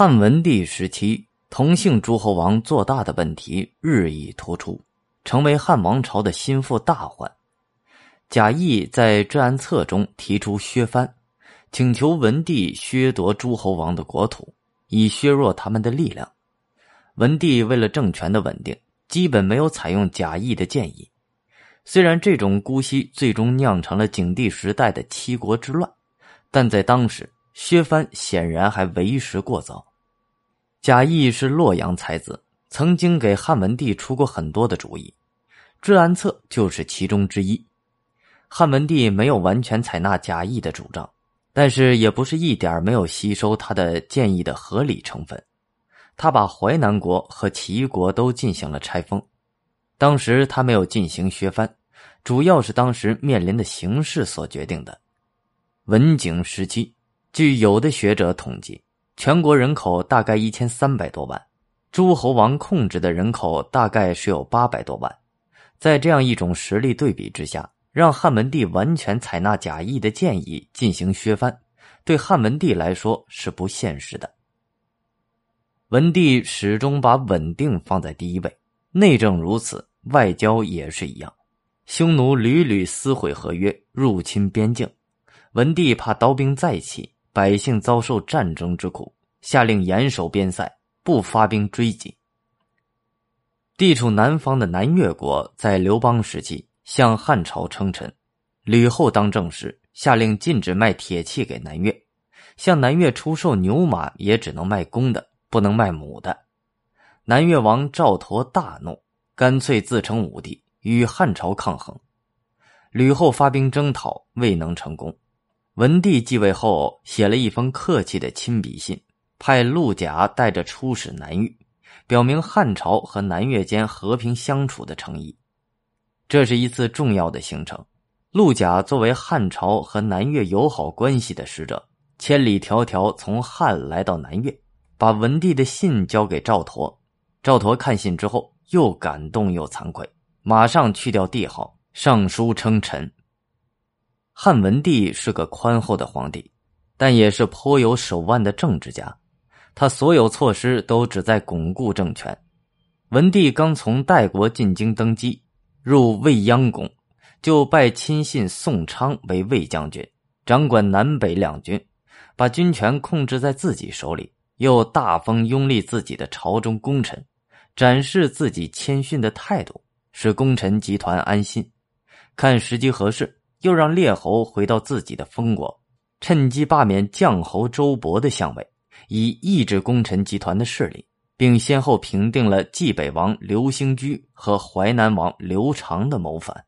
汉文帝时期，同姓诸侯王做大的问题日益突出，成为汉王朝的心腹大患。贾谊在《治安策》中提出削藩，请求文帝削夺诸侯王的国土，以削弱他们的力量。文帝为了政权的稳定，基本没有采用贾谊的建议。虽然这种姑息最终酿成了景帝时代的七国之乱，但在当时。薛藩显然还为时过早。贾谊是洛阳才子，曾经给汉文帝出过很多的主意，《治安策》就是其中之一。汉文帝没有完全采纳贾谊的主张，但是也不是一点没有吸收他的建议的合理成分。他把淮南国和齐国都进行了拆封。当时他没有进行削藩，主要是当时面临的形势所决定的。文景时期。据有的学者统计，全国人口大概一千三百多万，诸侯王控制的人口大概是有八百多万。在这样一种实力对比之下，让汉文帝完全采纳贾谊的建议进行削藩，对汉文帝来说是不现实的。文帝始终把稳定放在第一位，内政如此，外交也是一样。匈奴屡屡撕毁合约，入侵边境，文帝怕刀兵再起。百姓遭受战争之苦，下令严守边塞，不发兵追击。地处南方的南越国在刘邦时期向汉朝称臣，吕后当政时下令禁止卖铁器给南越，向南越出售牛马也只能卖公的，不能卖母的。南越王赵佗大怒，干脆自称武帝，与汉朝抗衡。吕后发兵征讨，未能成功。文帝继位后，写了一封客气的亲笔信，派陆贾带着出使南域，表明汉朝和南越间和平相处的诚意。这是一次重要的行程。陆贾作为汉朝和南越友好关系的使者，千里迢迢从汉来到南越，把文帝的信交给赵佗。赵佗看信之后，又感动又惭愧，马上去掉帝号，上书称臣。汉文帝是个宽厚的皇帝，但也是颇有手腕的政治家。他所有措施都旨在巩固政权。文帝刚从代国进京登基，入未央宫，就拜亲信宋昌为卫将军，掌管南北两军，把军权控制在自己手里。又大封拥立自己的朝中功臣，展示自己谦逊的态度，使功臣集团安心。看时机合适。又让列侯回到自己的封国，趁机罢免将侯周勃的相位，以抑制功臣集团的势力，并先后平定了冀北王刘兴居和淮南王刘长的谋反。